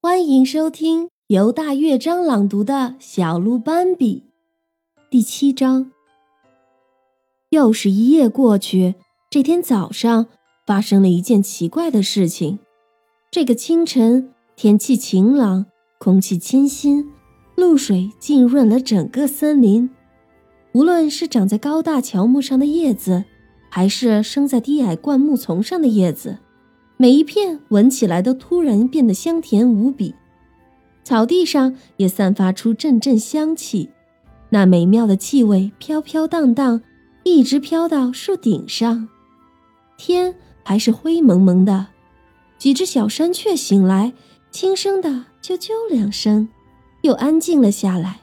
欢迎收听由大乐章朗读的《小鹿斑比》第七章。又是一夜过去，这天早上发生了一件奇怪的事情。这个清晨，天气晴朗，空气清新，露水浸润了整个森林。无论是长在高大乔木上的叶子，还是生在低矮灌木丛上的叶子。每一片闻起来都突然变得香甜无比，草地上也散发出阵阵香气，那美妙的气味飘飘荡荡，一直飘到树顶上。天还是灰蒙蒙的，几只小山雀醒来，轻声的啾啾两声，又安静了下来。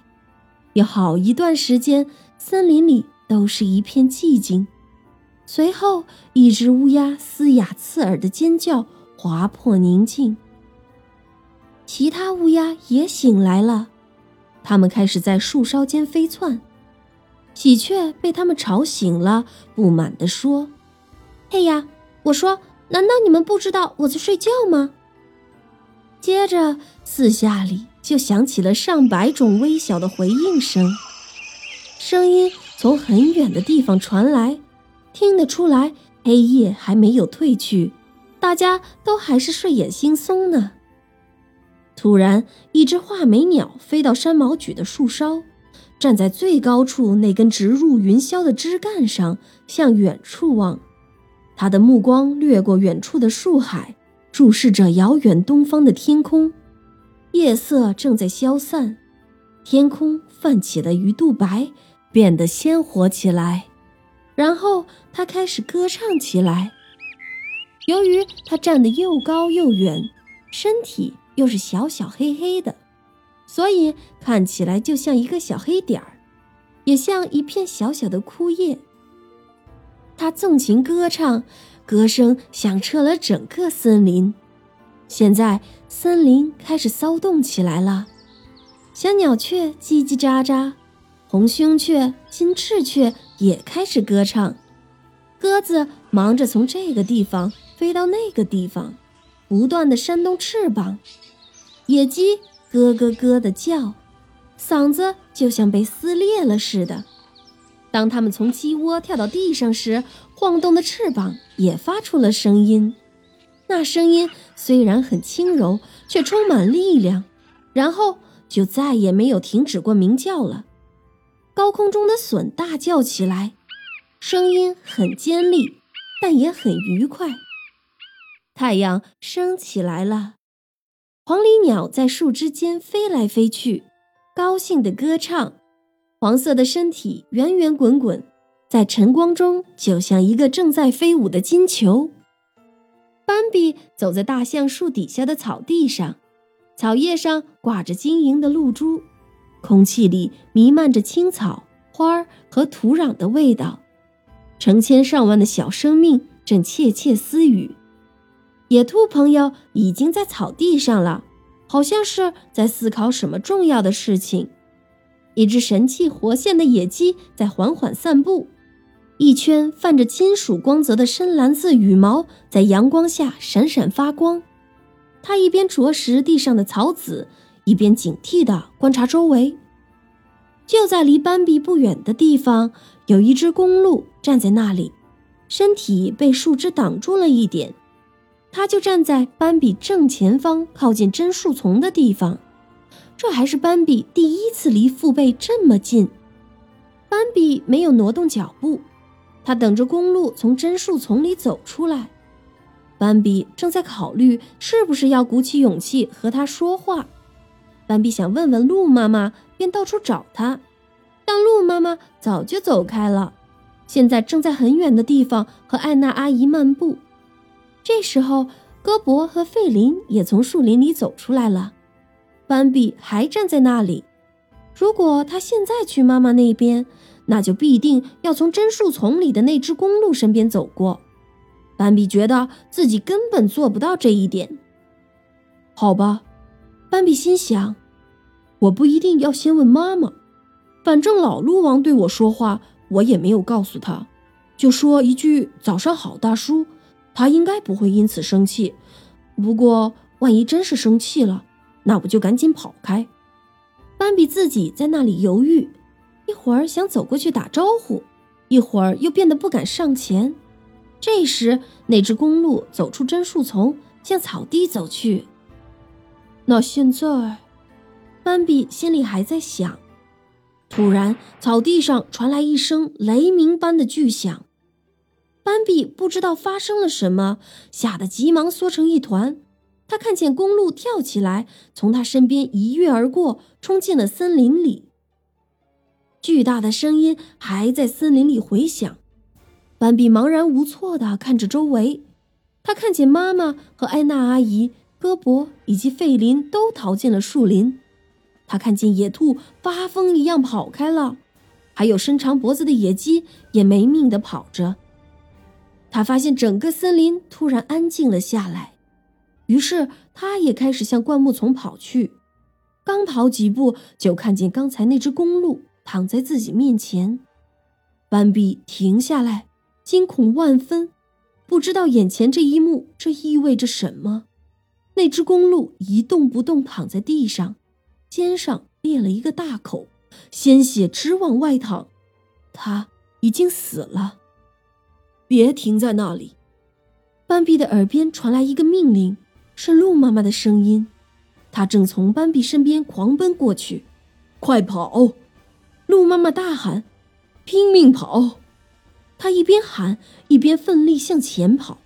有好一段时间，森林里都是一片寂静。随后，一只乌鸦嘶哑刺耳的尖叫划破宁静。其他乌鸦也醒来了，它们开始在树梢间飞窜。喜鹊被它们吵醒了，不满地说：“嘿呀，我说，难道你们不知道我在睡觉吗？”接着，四下里就响起了上百种微小的回应声，声音从很远的地方传来。听得出来，黑夜还没有褪去，大家都还是睡眼惺忪呢。突然，一只画眉鸟飞到山毛榉的树梢，站在最高处那根直入云霄的枝干上，向远处望。它的目光掠过远处的树海，注视着遥远东方的天空。夜色正在消散，天空泛起了鱼肚白，变得鲜活起来。然后他开始歌唱起来。由于他站得又高又远，身体又是小小黑黑的，所以看起来就像一个小黑点儿，也像一片小小的枯叶。他纵情歌唱，歌声响彻了整个森林。现在森林开始骚动起来了，小鸟雀叽叽喳喳。红胸雀、金翅雀也开始歌唱，鸽子忙着从这个地方飞到那个地方，不断的扇动翅膀。野鸡咯咯咯的叫，嗓子就像被撕裂了似的。当它们从鸡窝跳到地上时，晃动的翅膀也发出了声音。那声音虽然很轻柔，却充满力量，然后就再也没有停止过鸣叫了。高空中的隼大叫起来，声音很尖利，但也很愉快。太阳升起来了，黄鹂鸟在树枝间飞来飞去，高兴地歌唱。黄色的身体圆圆滚滚，在晨光中就像一个正在飞舞的金球。斑比走在大橡树底下的草地上，草叶上挂着晶莹的露珠。空气里弥漫着青草、花儿和土壤的味道，成千上万的小生命正窃窃私语。野兔朋友已经在草地上了，好像是在思考什么重要的事情。一只神气活现的野鸡在缓缓散步，一圈泛着金属光泽的深蓝色羽毛在阳光下闪闪发光。它一边啄食地上的草籽。一边警惕地观察周围，就在离斑比不远的地方，有一只公鹿站在那里，身体被树枝挡住了一点。它就站在斑比正前方，靠近针树丛的地方。这还是斑比第一次离父辈这么近。斑比没有挪动脚步，他等着公鹿从针树丛里走出来。斑比正在考虑是不是要鼓起勇气和他说话。斑比想问问鹿妈妈，便到处找她，但鹿妈妈早就走开了，现在正在很远的地方和艾娜阿姨漫步。这时候，戈博和费林也从树林里走出来了。斑比还站在那里。如果他现在去妈妈那边，那就必定要从针树丛里的那只公鹿身边走过。斑比觉得自己根本做不到这一点。好吧。斑比心想：“我不一定要先问妈妈，反正老鹿王对我说话，我也没有告诉他，就说一句‘早上好，大叔’，他应该不会因此生气。不过，万一真是生气了，那我就赶紧跑开。斑比自己在那里犹豫，一会儿想走过去打招呼，一会儿又变得不敢上前。这时，那只公鹿走出针树丛，向草地走去。那现在，斑比心里还在想。突然，草地上传来一声雷鸣般的巨响。斑比不知道发生了什么，吓得急忙缩成一团。他看见公鹿跳起来，从他身边一跃而过，冲进了森林里。巨大的声音还在森林里回响。斑比茫然无措地看着周围，他看见妈妈和艾娜阿姨、戈伯以及费林都逃进了树林。他看见野兔发疯一样跑开了，还有伸长脖子的野鸡也没命地跑着。他发现整个森林突然安静了下来，于是他也开始向灌木丛跑去。刚跑几步，就看见刚才那只公鹿躺在自己面前。斑比停下来，惊恐万分，不知道眼前这一幕这意味着什么。那只公鹿一动不动躺在地上。肩上裂了一个大口，鲜血直往外淌，他已经死了。别停在那里！斑比的耳边传来一个命令，是鹿妈妈的声音。他正从斑比身边狂奔过去，快跑！鹿妈妈大喊：“拼命跑！”他一边喊一边奋力向前跑。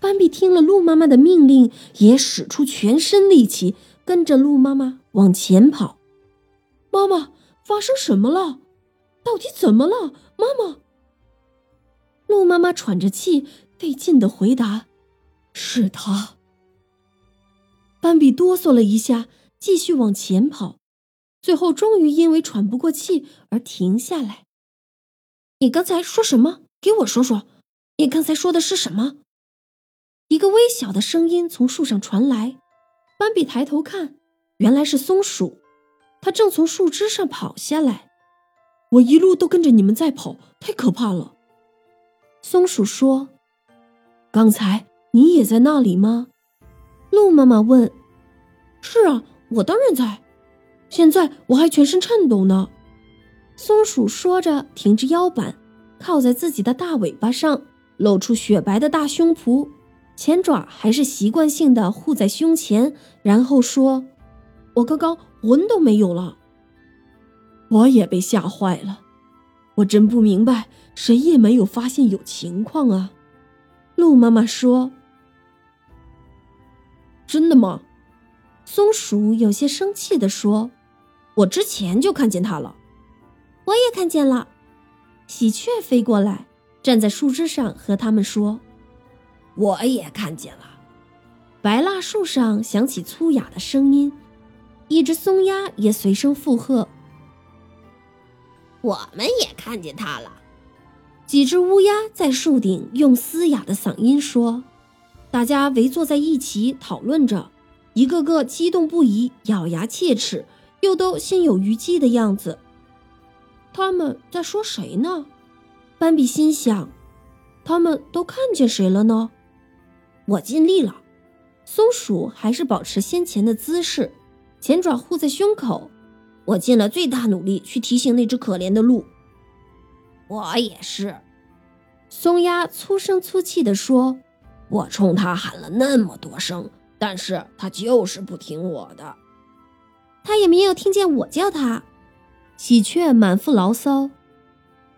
斑比听了鹿妈妈的命令，也使出全身力气。跟着鹿妈妈往前跑，妈妈，发生什么了？到底怎么了？妈妈。鹿妈妈喘着气，费劲的回答：“是他。”斑比哆嗦了一下，继续往前跑，最后终于因为喘不过气而停下来。你刚才说什么？给我说说，你刚才说的是什么？一个微小的声音从树上传来。斑比抬头看，原来是松鼠，它正从树枝上跑下来。我一路都跟着你们在跑，太可怕了。松鼠说：“刚才你也在那里吗？”鹿妈妈问。“是啊，我当然在。现在我还全身颤抖呢。”松鼠说着，挺直腰板，靠在自己的大尾巴上，露出雪白的大胸脯。前爪还是习惯性的护在胸前，然后说：“我刚刚魂都没有了。”我也被吓坏了，我真不明白，谁也没有发现有情况啊。鹿妈妈说：“真的吗？”松鼠有些生气的说：“我之前就看见它了。”我也看见了。喜鹊飞过来，站在树枝上和他们说。我也看见了，白蜡树上响起粗哑的声音，一只松鸦也随声附和。我们也看见它了，几只乌鸦在树顶用嘶哑的嗓音说。大家围坐在一起讨论着，一个个激动不已，咬牙切齿，又都心有余悸的样子。他们在说谁呢？斑比心想，他们都看见谁了呢？我尽力了，松鼠还是保持先前的姿势，前爪护在胸口。我尽了最大努力去提醒那只可怜的鹿。我也是，松鸦粗声粗气地说：“我冲它喊了那么多声，但是它就是不听我的。它也没有听见我叫它。”喜鹊满腹牢骚：“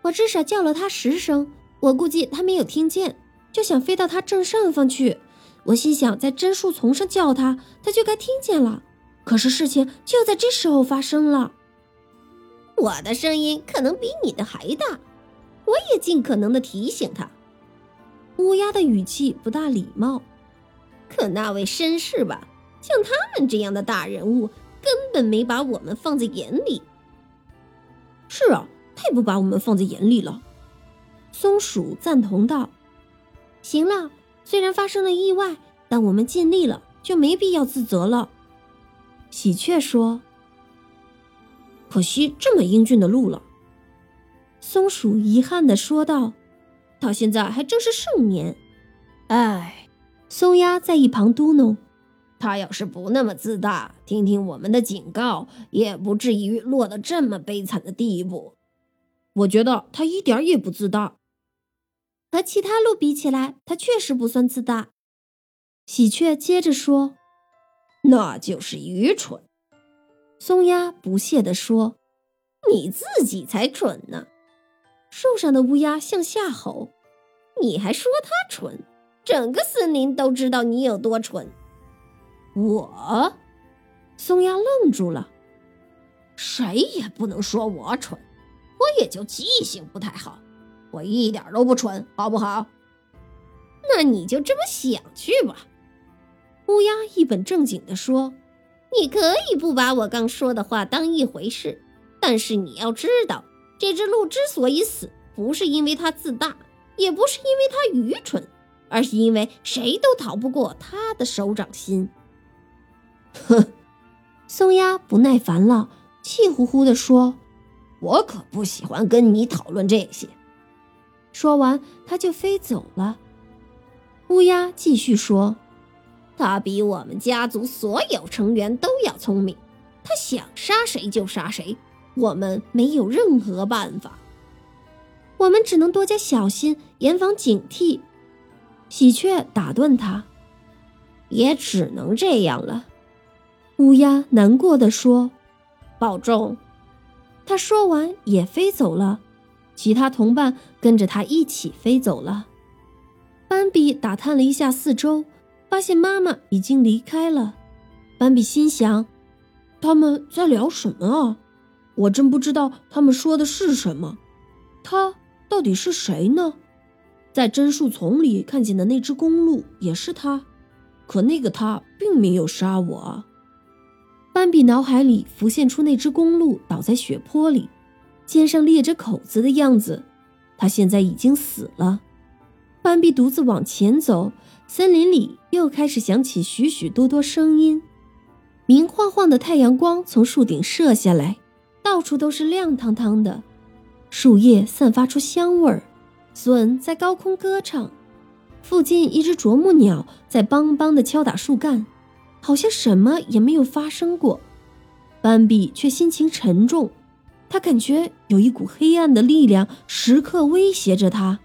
我至少叫了它十声，我估计它没有听见。”就想飞到它正上方去，我心想，在针树丛上叫它，它就该听见了。可是事情就在这时候发生了。我的声音可能比你的还大，我也尽可能的提醒它。乌鸦的语气不大礼貌，可那位绅士吧，像他们这样的大人物，根本没把我们放在眼里。是啊，太不把我们放在眼里了。松鼠赞同道。行了，虽然发生了意外，但我们尽力了，就没必要自责了。喜鹊说：“可惜这么英俊的鹿了。”松鼠遗憾的说道：“到现在还正是盛年。”哎，松鸦在一旁嘟哝：“他要是不那么自大，听听我们的警告，也不至于落得这么悲惨的地步。我觉得他一点也不自大。和其他鹿比起来，它确实不算自大。喜鹊接着说：“那就是愚蠢。”松鸦不屑地说：“你自己才蠢呢！”树上的乌鸦向下吼：“你还说它蠢？整个森林都知道你有多蠢。”我，松鸦愣住了。谁也不能说我蠢，我也就记性不太好。我一点都不蠢，好不好？那你就这么想去吧。乌鸦一本正经地说：“你可以不把我刚说的话当一回事，但是你要知道，这只鹿之所以死，不是因为它自大，也不是因为它愚蠢，而是因为谁都逃不过它的手掌心。”哼，松鸦不耐烦了，气呼呼地说：“我可不喜欢跟你讨论这些。”说完，他就飞走了。乌鸦继续说：“他比我们家族所有成员都要聪明，他想杀谁就杀谁，我们没有任何办法。我们只能多加小心，严防警惕。”喜鹊打断他：“也只能这样了。”乌鸦难过的说：“保重。”他说完也飞走了。其他同伴跟着他一起飞走了。斑比打探了一下四周，发现妈妈已经离开了。斑比心想：他们在聊什么啊？我真不知道他们说的是什么。他到底是谁呢？在榛树丛里看见的那只公鹿也是他，可那个他并没有杀我。斑比脑海里浮现出那只公鹿倒在血泊里。肩上裂着口子的样子，他现在已经死了。斑比独自往前走，森林里又开始响起许许多多声音。明晃晃的太阳光从树顶射下来，到处都是亮堂堂的，树叶散发出香味儿，隼在高空歌唱。附近一只啄木鸟在梆梆地敲打树干，好像什么也没有发生过。斑比却心情沉重。他感觉有一股黑暗的力量时刻威胁着他，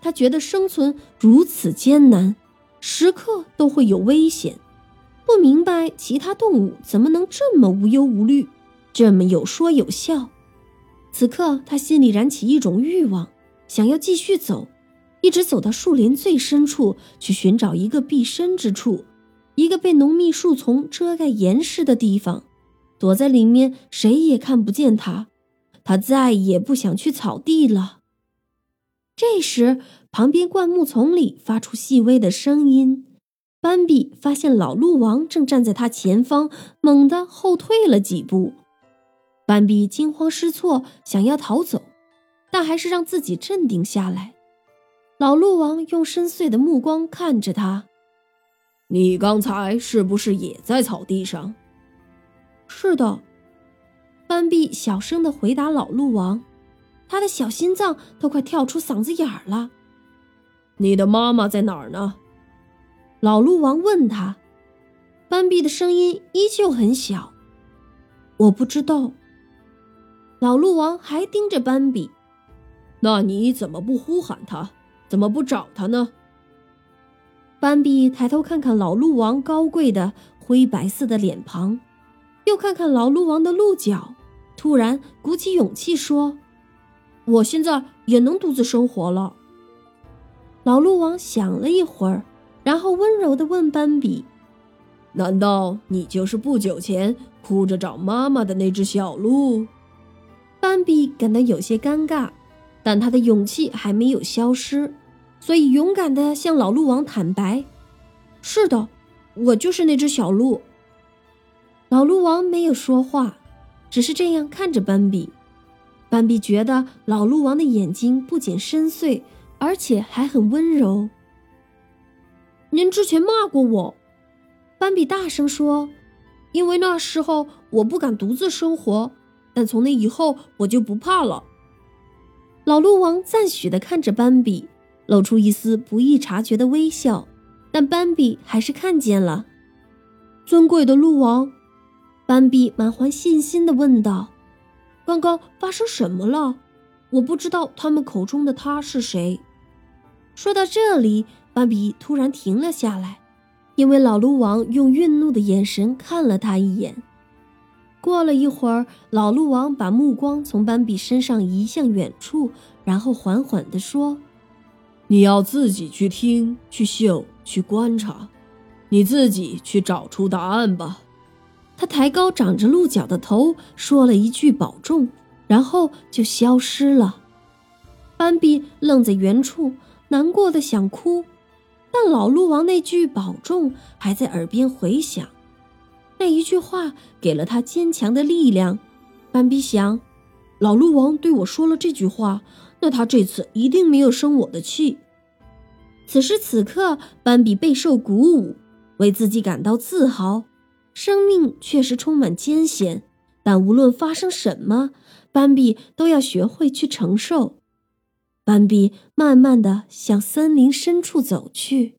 他觉得生存如此艰难，时刻都会有危险。不明白其他动物怎么能这么无忧无虑，这么有说有笑。此刻他心里燃起一种欲望，想要继续走，一直走到树林最深处去寻找一个避身之处，一个被浓密树丛遮盖严实的地方。躲在里面，谁也看不见他。他再也不想去草地了。这时，旁边灌木丛里发出细微的声音。斑比发现老鹿王正站在他前方，猛地后退了几步。斑比惊慌失措，想要逃走，但还是让自己镇定下来。老鹿王用深邃的目光看着他：“你刚才是不是也在草地上？”是的，斑比小声的回答老鹿王，他的小心脏都快跳出嗓子眼儿了。你的妈妈在哪儿呢？老鹿王问他。斑比的声音依旧很小，我不知道。老鹿王还盯着斑比，那你怎么不呼喊他？怎么不找他呢？斑比抬头看看老鹿王高贵的灰白色的脸庞。又看看老鹿王的鹿角，突然鼓起勇气说：“我现在也能独自生活了。”老鹿王想了一会儿，然后温柔地问斑比：“难道你就是不久前哭着找妈妈的那只小鹿？”斑比感到有些尴尬，但他的勇气还没有消失，所以勇敢地向老鹿王坦白：“是的，我就是那只小鹿。”老鹿王没有说话，只是这样看着斑比。斑比觉得老鹿王的眼睛不仅深邃，而且还很温柔。您之前骂过我，斑比大声说：“因为那时候我不敢独自生活，但从那以后我就不怕了。”老鹿王赞许地看着斑比，露出一丝不易察觉的微笑，但斑比还是看见了。尊贵的鹿王，斑比满怀信心地问道：“刚刚发生什么了？我不知道他们口中的他是谁。”说到这里，斑比突然停了下来，因为老鹿王用愠怒的眼神看了他一眼。过了一会儿，老鹿王把目光从斑比身上移向远处，然后缓缓地说：“你要自己去听、去嗅、去观察。”你自己去找出答案吧。他抬高长着鹿角的头，说了一句“保重”，然后就消失了。斑比愣在原处，难过的想哭，但老鹿王那句“保重”还在耳边回响。那一句话给了他坚强的力量。斑比想，老鹿王对我说了这句话，那他这次一定没有生我的气。此时此刻，斑比备受鼓舞。为自己感到自豪，生命确实充满艰险，但无论发生什么，斑比都要学会去承受。斑比慢慢的向森林深处走去。